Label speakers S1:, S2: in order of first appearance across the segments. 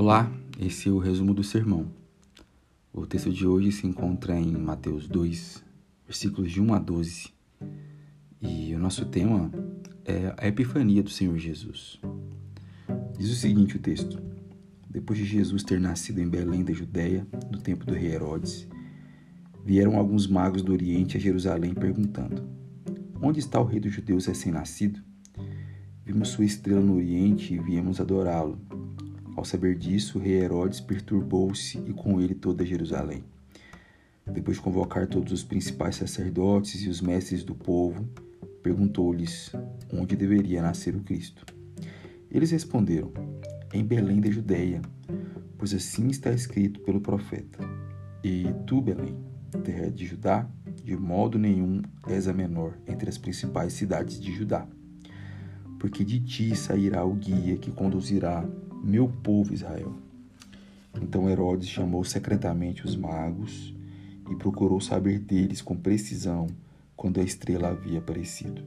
S1: Olá, esse é o resumo do sermão. O texto de hoje se encontra em Mateus 2, versículos de 1 a 12. E o nosso tema é a Epifania do Senhor Jesus. Diz o seguinte o texto: Depois de Jesus ter nascido em Belém da Judéia, no tempo do rei Herodes, vieram alguns magos do Oriente a Jerusalém perguntando: Onde está o rei dos judeus recém-nascido? Vimos sua estrela no Oriente e viemos adorá-lo. Ao saber disso, rei Herodes perturbou-se e com ele toda Jerusalém. Depois de convocar todos os principais sacerdotes e os mestres do povo, perguntou-lhes onde deveria nascer o Cristo. Eles responderam: Em Belém da Judéia, pois assim está escrito pelo profeta. E tu, Belém, terra de Judá, de modo nenhum és a menor entre as principais cidades de Judá, porque de ti sairá o guia que conduzirá meu povo Israel. Então Herodes chamou secretamente os magos e procurou saber deles com precisão quando a estrela havia aparecido.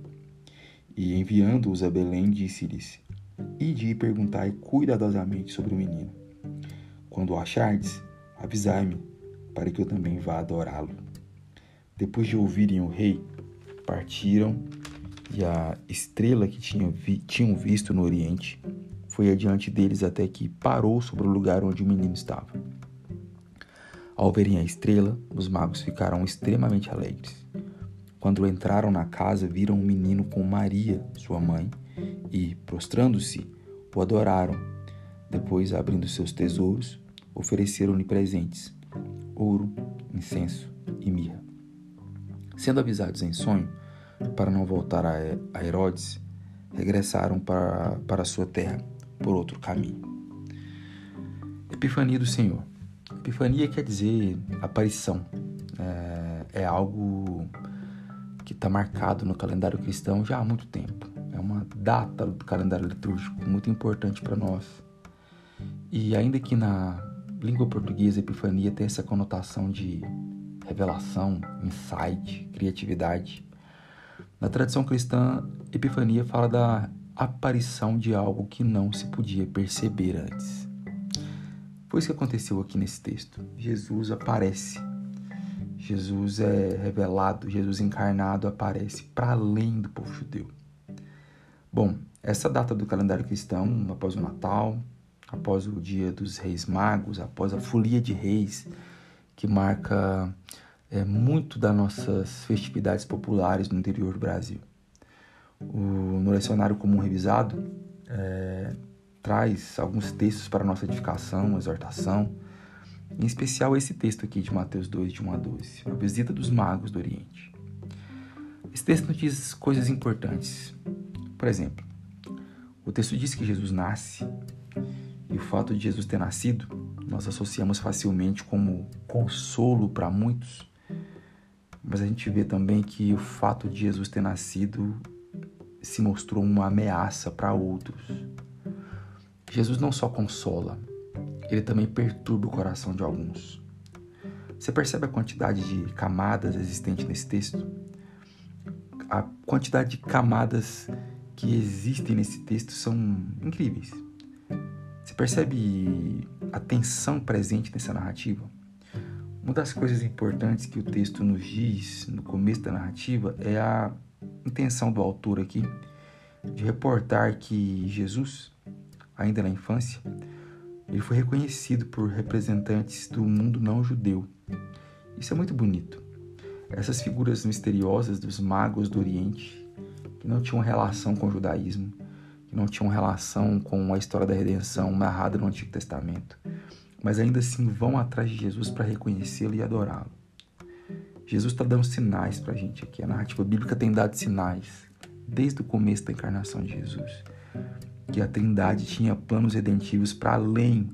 S1: E enviando-os a Belém, disse-lhes: Ide e perguntai cuidadosamente sobre o menino. Quando o achardes, avisai-me, para que eu também vá adorá-lo. Depois de ouvirem o rei, partiram e a estrela que tinham, vi, tinham visto no oriente foi adiante deles até que parou sobre o lugar onde o menino estava. Ao verem a estrela, os magos ficaram extremamente alegres. Quando entraram na casa, viram um menino com Maria, sua mãe, e, prostrando-se, o adoraram. Depois, abrindo seus tesouros, ofereceram-lhe presentes: ouro, incenso e mirra. Sendo avisados em sonho, para não voltar a Herodes, regressaram para, para sua terra por outro caminho. Epifania do Senhor. Epifania quer dizer aparição. É, é algo que está marcado no calendário cristão já há muito tempo. É uma data do calendário litúrgico muito importante para nós. E ainda que na língua portuguesa Epifania tem essa conotação de revelação, insight, criatividade, na tradição cristã, Epifania fala da aparição de algo que não se podia perceber antes. Foi isso que aconteceu aqui nesse texto. Jesus aparece. Jesus é revelado, Jesus encarnado aparece para além do povo judeu. Bom, essa data do calendário cristão, após o Natal, após o dia dos Reis Magos, após a folia de reis, que marca é, muito das nossas festividades populares no interior do Brasil o, no lecionário comum revisado, é, traz alguns textos para nossa edificação, exortação, em especial esse texto aqui de Mateus 2, de 1 a 12, a visita dos magos do Oriente. Esse texto nos diz coisas importantes. Por exemplo, o texto diz que Jesus nasce, e o fato de Jesus ter nascido, nós associamos facilmente como consolo para muitos, mas a gente vê também que o fato de Jesus ter nascido se mostrou uma ameaça para outros. Jesus não só consola, ele também perturba o coração de alguns. Você percebe a quantidade de camadas existentes nesse texto? A quantidade de camadas que existem nesse texto são incríveis. Você percebe a tensão presente nessa narrativa? Uma das coisas importantes que o texto nos diz no começo da narrativa é a intenção do autor aqui de reportar que Jesus, ainda na infância, ele foi reconhecido por representantes do mundo não judeu. Isso é muito bonito. Essas figuras misteriosas dos magos do Oriente, que não tinham relação com o judaísmo, que não tinham relação com a história da redenção narrada no Antigo Testamento, mas ainda assim vão atrás de Jesus para reconhecê-lo e adorá-lo. Jesus está dando sinais para a gente aqui. A narrativa bíblica tem dado sinais desde o começo da encarnação de Jesus, que a Trindade tinha planos redentivos para além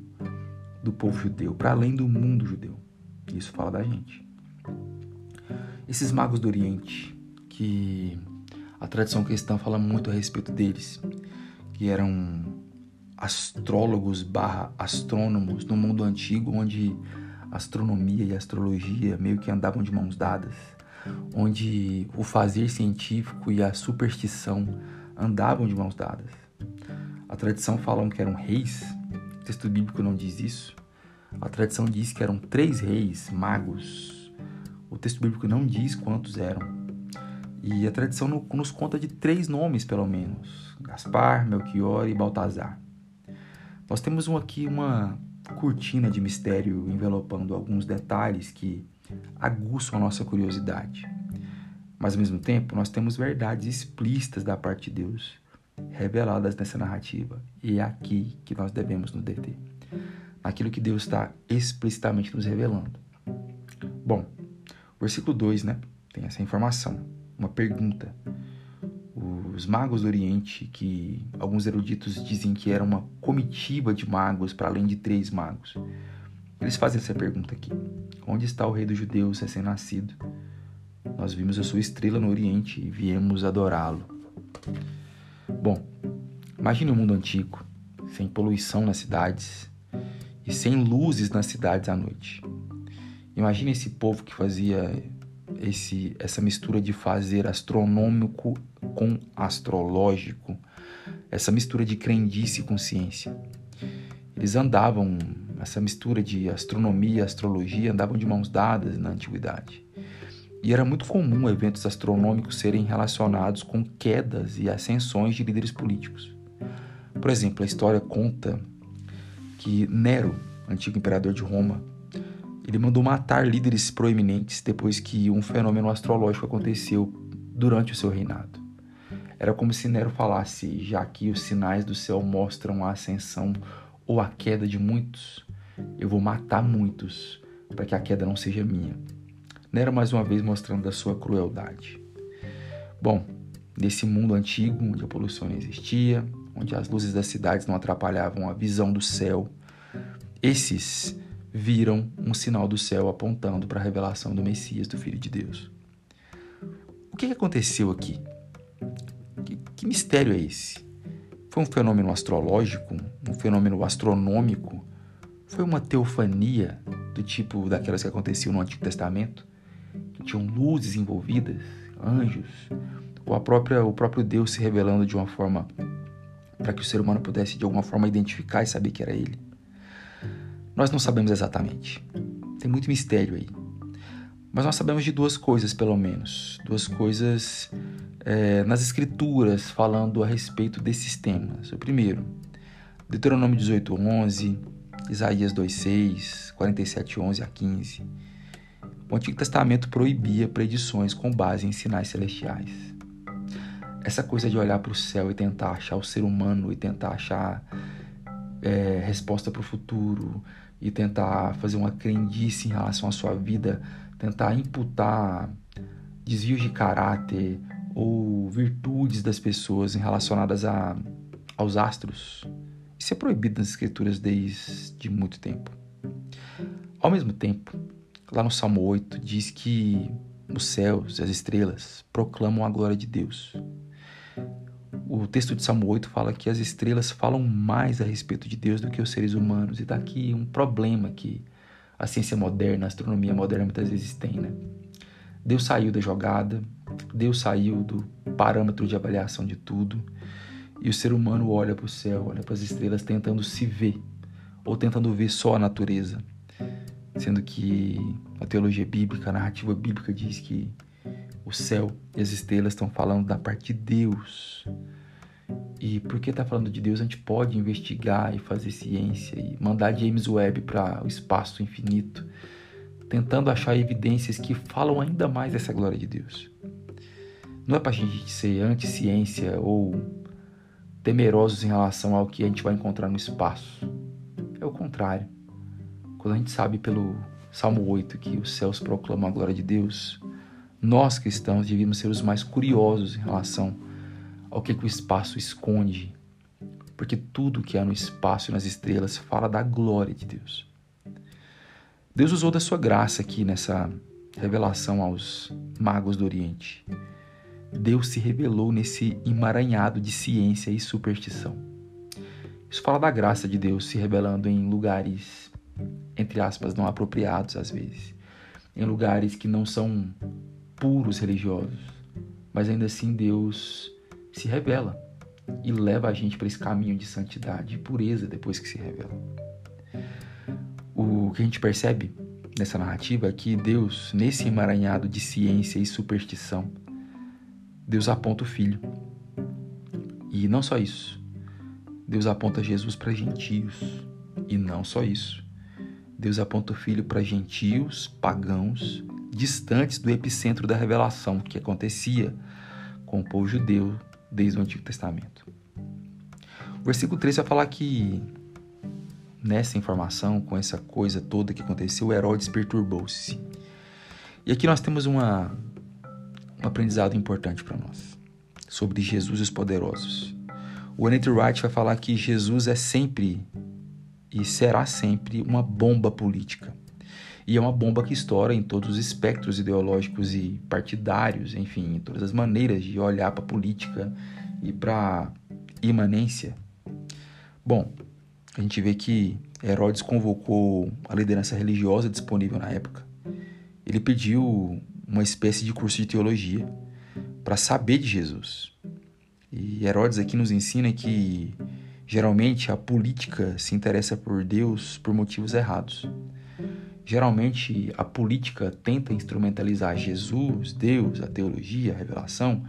S1: do povo judeu, para além do mundo judeu. Isso fala da gente. Esses magos do Oriente, que a tradição cristã fala muito a respeito deles, que eram astrólogos barra astrônomos no mundo antigo, onde astronomia e astrologia meio que andavam de mãos dadas, onde o fazer científico e a superstição andavam de mãos dadas. A tradição fala que eram reis texto bíblico não diz isso. A tradição diz que eram três reis magos. O texto bíblico não diz quantos eram. E a tradição nos conta de três nomes, pelo menos: Gaspar, Melchior e Baltazar. Nós temos aqui uma cortina de mistério envelopando alguns detalhes que aguçam a nossa curiosidade. Mas ao mesmo tempo, nós temos verdades explícitas da parte de Deus reveladas nessa narrativa. E é aqui que nós devemos nos deter. Naquilo que Deus está explicitamente nos revelando. Bom, versículo 2, né? Tem essa informação. Uma pergunta. Os magos do Oriente, que alguns eruditos dizem que era uma comitiva de magos, para além de três magos, eles fazem essa pergunta aqui: Onde está o rei dos judeus recém-nascido? Nós vimos a sua estrela no Oriente e viemos adorá-lo. Bom, imagine o um mundo antigo, sem poluição nas cidades e sem luzes nas cidades à noite. Imagine esse povo que fazia esse, essa mistura de fazer astronômico com astrológico, essa mistura de crendice com ciência. Eles andavam, essa mistura de astronomia e astrologia andavam de mãos dadas na antiguidade. E era muito comum eventos astronômicos serem relacionados com quedas e ascensões de líderes políticos. Por exemplo, a história conta que Nero, antigo imperador de Roma, ele mandou matar líderes proeminentes depois que um fenômeno astrológico aconteceu durante o seu reinado. Era como se Nero falasse: já que os sinais do céu mostram a ascensão ou a queda de muitos, eu vou matar muitos para que a queda não seja minha. Nero mais uma vez mostrando a sua crueldade. Bom, nesse mundo antigo, onde a poluição não existia, onde as luzes das cidades não atrapalhavam a visão do céu, esses viram um sinal do céu apontando para a revelação do Messias, do Filho de Deus. O que aconteceu aqui? Que, que mistério é esse? Foi um fenômeno astrológico? Um fenômeno astronômico? Foi uma teofania do tipo daquelas que aconteciam no Antigo Testamento? tinham luzes envolvidas, anjos, ou a própria, o próprio Deus se revelando de uma forma para que o ser humano pudesse de alguma forma identificar e saber que era ele. Nós não sabemos exatamente. Tem muito mistério aí. Mas nós sabemos de duas coisas, pelo menos. Duas coisas é, nas Escrituras falando a respeito desses temas. O primeiro, Deuteronômio 18, 11, Isaías 2, 6, 47, 11 a 15. O Antigo Testamento proibia predições com base em sinais celestiais. Essa coisa de olhar para o céu e tentar achar o ser humano e tentar achar é, resposta para o futuro e tentar fazer uma crendice em relação à sua vida, tentar imputar desvios de caráter ou virtudes das pessoas relacionadas a, aos astros. Isso é proibido nas escrituras desde muito tempo. Ao mesmo tempo, Lá no Salmo 8 diz que os céus as estrelas proclamam a glória de Deus. O texto de Salmo 8 fala que as estrelas falam mais a respeito de Deus do que os seres humanos. E está aqui um problema que a ciência moderna, a astronomia moderna muitas vezes tem, né? Deus saiu da jogada, Deus saiu do parâmetro de avaliação de tudo, e o ser humano olha para o céu, olha para as estrelas tentando se ver, ou tentando ver só a natureza sendo que a teologia bíblica, a narrativa bíblica diz que o céu e as estrelas estão falando da parte de Deus. E porque está falando de Deus, a gente pode investigar e fazer ciência e mandar James Webb para o espaço infinito, tentando achar evidências que falam ainda mais dessa glória de Deus. Não é para a gente ser anti-ciência ou temerosos em relação ao que a gente vai encontrar no espaço. É o contrário. Quando a gente sabe pelo Salmo 8 que os céus proclamam a glória de Deus, nós cristãos devíamos ser os mais curiosos em relação ao que, que o espaço esconde, porque tudo que há no espaço e nas estrelas fala da glória de Deus. Deus usou da sua graça aqui nessa revelação aos magos do Oriente. Deus se revelou nesse emaranhado de ciência e superstição. Isso fala da graça de Deus se revelando em lugares entre aspas, não apropriados às vezes, em lugares que não são puros religiosos, mas ainda assim Deus se revela e leva a gente para esse caminho de santidade e pureza depois que se revela. O que a gente percebe nessa narrativa é que Deus, nesse emaranhado de ciência e superstição, Deus aponta o Filho. E não só isso. Deus aponta Jesus para gentios. E não só isso. Deus aponta o Filho para gentios, pagãos, distantes do epicentro da revelação que acontecia com o povo judeu desde o Antigo Testamento. O versículo 3 vai falar que nessa informação, com essa coisa toda que aconteceu, Herodes perturbou-se. E aqui nós temos uma, um aprendizado importante para nós sobre Jesus e os poderosos. O Annette Wright vai falar que Jesus é sempre e será sempre uma bomba política. E é uma bomba que estoura em todos os espectros ideológicos e partidários, enfim, em todas as maneiras de olhar para a política e para imanência. Bom, a gente vê que Herodes convocou a liderança religiosa disponível na época. Ele pediu uma espécie de curso de teologia para saber de Jesus. E Herodes aqui nos ensina que geralmente a política se interessa por Deus por motivos errados. Geralmente a política tenta instrumentalizar Jesus, Deus, a teologia, a revelação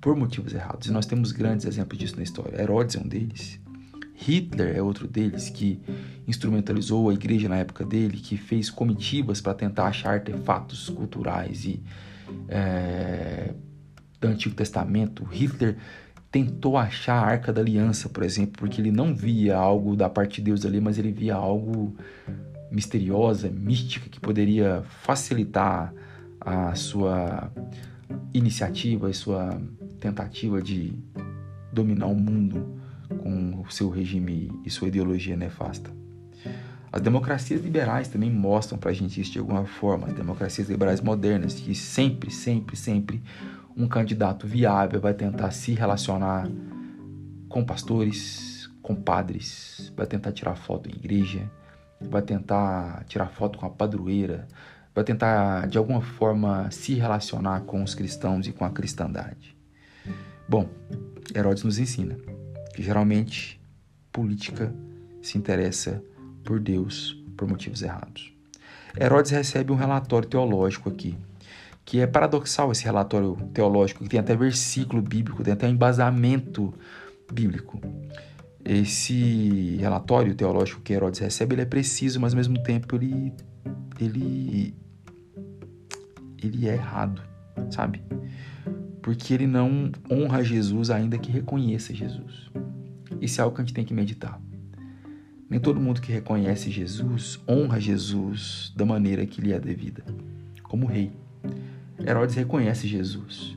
S1: por motivos errados. E nós temos grandes exemplos disso na história. Herodes é um deles. Hitler é outro deles que instrumentalizou a igreja na época dele, que fez comitivas para tentar achar artefatos culturais e é, do Antigo Testamento. Hitler tentou achar a Arca da Aliança, por exemplo, porque ele não via algo da parte de Deus ali, mas ele via algo misteriosa, mística, que poderia facilitar a sua iniciativa, a sua tentativa de dominar o mundo com o seu regime e sua ideologia nefasta. As democracias liberais também mostram para a gente isso de alguma forma. As democracias liberais modernas, que sempre, sempre, sempre um candidato viável vai tentar se relacionar com pastores, com padres, vai tentar tirar foto em igreja, vai tentar tirar foto com a padroeira, vai tentar de alguma forma se relacionar com os cristãos e com a cristandade. Bom, Herodes nos ensina que geralmente política se interessa por Deus por motivos errados. Herodes recebe um relatório teológico aqui, que é paradoxal esse relatório teológico, que tem até versículo bíblico, tem até embasamento bíblico esse relatório teológico que Herodes recebe, ele é preciso, mas ao mesmo tempo ele ele ele é errado, sabe? Porque ele não honra Jesus ainda que reconheça Jesus. Isso é algo que a gente tem que meditar. Nem todo mundo que reconhece Jesus honra Jesus da maneira que lhe é devida, como rei. Herodes reconhece Jesus,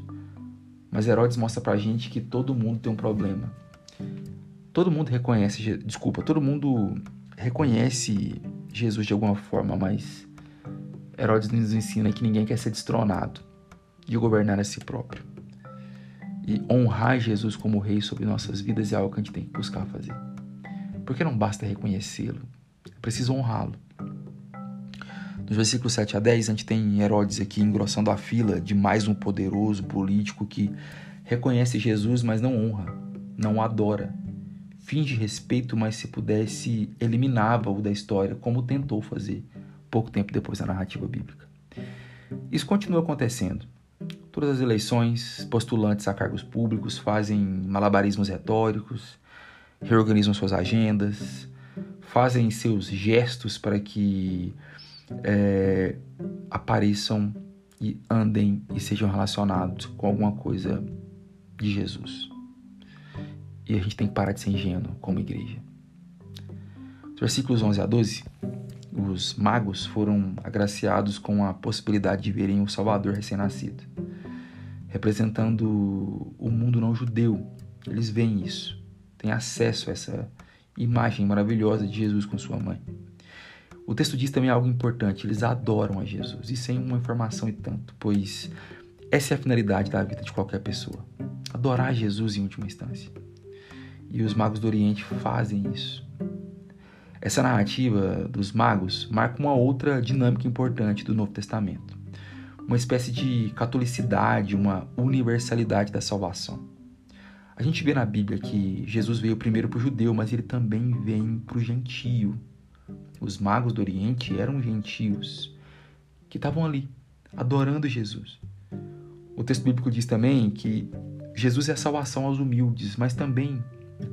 S1: mas Herodes mostra pra gente que todo mundo tem um problema todo mundo reconhece, desculpa, todo mundo reconhece Jesus de alguma forma, mas Herodes nos ensina que ninguém quer ser destronado de governar a si próprio. E honrar Jesus como rei sobre nossas vidas é algo que a gente tem que buscar fazer. Porque não basta reconhecê-lo, é preciso honrá-lo. Nos versículos 7 a 10, a gente tem Herodes aqui engrossando a fila de mais um poderoso político que reconhece Jesus, mas não honra, não adora, finge respeito, mas se pudesse, eliminava-o da história, como tentou fazer pouco tempo depois da narrativa bíblica. Isso continua acontecendo. Todas as eleições, postulantes a cargos públicos fazem malabarismos retóricos, reorganizam suas agendas, fazem seus gestos para que é, apareçam e andem e sejam relacionados com alguma coisa de Jesus. E a gente tem que parar de ser ingênuo como igreja. versículos 11 a 12, os magos foram agraciados com a possibilidade de verem o Salvador recém-nascido, representando o mundo não judeu. Eles veem isso, têm acesso a essa imagem maravilhosa de Jesus com sua mãe. O texto diz também algo importante: eles adoram a Jesus. Isso é uma informação e tanto, pois essa é a finalidade da vida de qualquer pessoa: adorar Jesus em última instância e os magos do Oriente fazem isso. Essa narrativa dos magos marca uma outra dinâmica importante do Novo Testamento, uma espécie de catolicidade, uma universalidade da salvação. A gente vê na Bíblia que Jesus veio primeiro para o judeu, mas ele também vem para o gentio. Os magos do Oriente eram gentios que estavam ali, adorando Jesus. O texto bíblico diz também que Jesus é a salvação aos humildes, mas também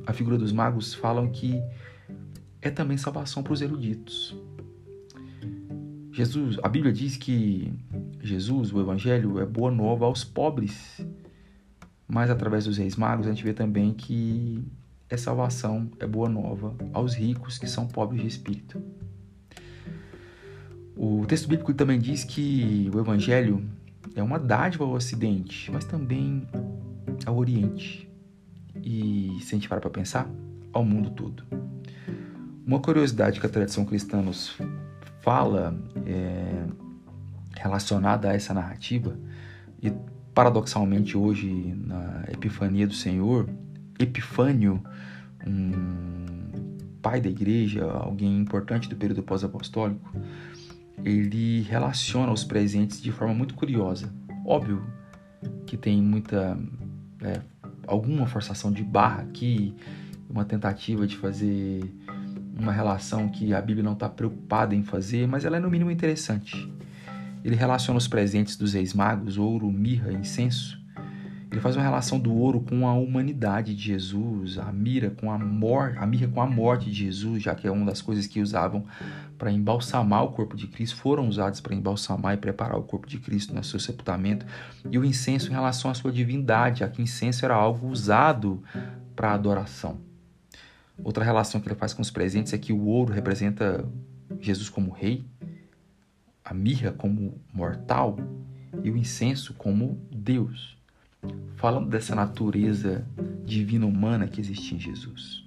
S1: a figura dos magos falam que é também salvação para os eruditos. Jesus, a Bíblia diz que Jesus, o Evangelho, é boa nova aos pobres, mas através dos reis magos a gente vê também que é salvação, é boa nova aos ricos que são pobres de espírito. O texto bíblico também diz que o Evangelho é uma dádiva ao Ocidente, mas também ao Oriente. E se a gente parar para pensar, ao mundo todo. Uma curiosidade que a tradição cristã nos fala é, relacionada a essa narrativa, e paradoxalmente hoje na Epifania do Senhor, Epifânio, um pai da igreja, alguém importante do período pós-apostólico, ele relaciona os presentes de forma muito curiosa. Óbvio que tem muita. É, alguma forçação de barra aqui, uma tentativa de fazer uma relação que a Bíblia não está preocupada em fazer, mas ela é no mínimo interessante. Ele relaciona os presentes dos reis magos, ouro, mirra, incenso, ele faz uma relação do ouro com a humanidade de Jesus, a mira com a morte, a mirra com a morte de Jesus, já que é uma das coisas que usavam para embalsamar o corpo de Cristo, foram usadas para embalsamar e preparar o corpo de Cristo no seu sepultamento, e o incenso em relação à sua divindade, já que o incenso era algo usado para adoração. Outra relação que ele faz com os presentes é que o ouro representa Jesus como rei, a mirra como mortal e o incenso como Deus falando dessa natureza divina humana que existe em Jesus.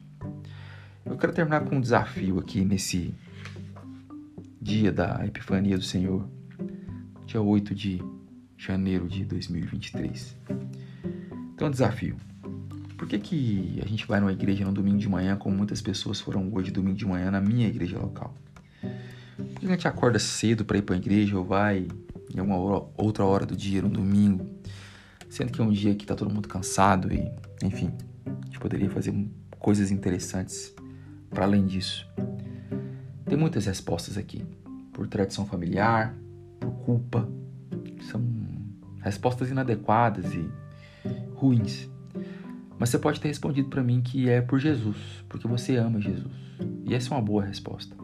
S1: Eu quero terminar com um desafio aqui nesse dia da Epifania do Senhor, dia 8 de janeiro de 2023. Então, desafio. Por que, que a gente vai numa igreja no domingo de manhã, como muitas pessoas foram hoje domingo de manhã na minha igreja local? Por que a gente acorda cedo para ir para a igreja ou vai em uma outra hora do dia, no domingo, Sendo que é um dia que tá todo mundo cansado e, enfim, a gente poderia fazer coisas interessantes para além disso. Tem muitas respostas aqui, por tradição familiar, por culpa. São respostas inadequadas e ruins. Mas você pode ter respondido para mim que é por Jesus, porque você ama Jesus. E essa é uma boa resposta.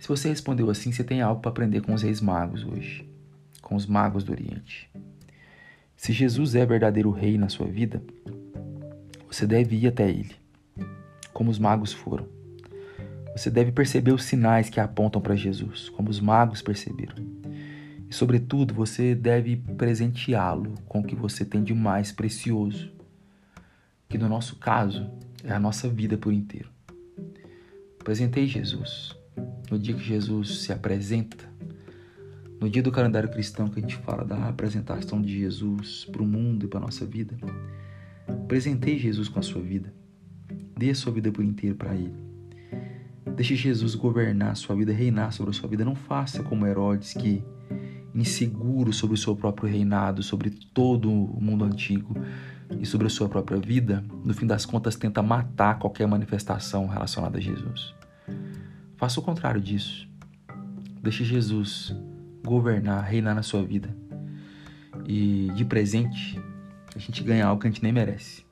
S1: Se você respondeu assim, você tem algo para aprender com os reis magos hoje, com os magos do Oriente. Se Jesus é verdadeiro rei na sua vida, você deve ir até ele, como os magos foram. Você deve perceber os sinais que apontam para Jesus, como os magos perceberam. E, sobretudo, você deve presenteá-lo com o que você tem de mais precioso, que no nosso caso é a nossa vida por inteiro. Presentei Jesus. No dia que Jesus se apresenta, no dia do calendário cristão que a gente fala da apresentação de Jesus para o mundo e para a nossa vida, presentei Jesus com a sua vida. Dê a sua vida por inteiro para Ele. Deixe Jesus governar a sua vida, reinar sobre a sua vida. Não faça como Herodes, que, inseguro sobre o seu próprio reinado, sobre todo o mundo antigo e sobre a sua própria vida, no fim das contas tenta matar qualquer manifestação relacionada a Jesus. Faça o contrário disso. Deixe Jesus governar, reinar na sua vida. E de presente, a gente ganha algo que a gente nem merece,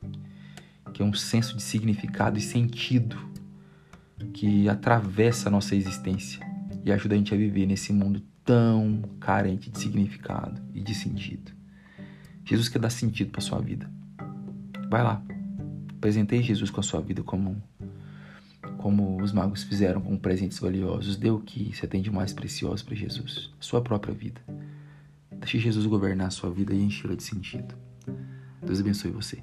S1: que é um senso de significado e sentido que atravessa a nossa existência e ajuda a gente a viver nesse mundo tão carente de significado e de sentido. Jesus quer dar sentido para sua vida. Vai lá. Apresentei Jesus com a sua vida como como os magos fizeram com presentes valiosos, dê o que você tem de mais precioso para Jesus, sua própria vida. Deixe Jesus governar a sua vida e enchê-la de sentido. Deus abençoe você.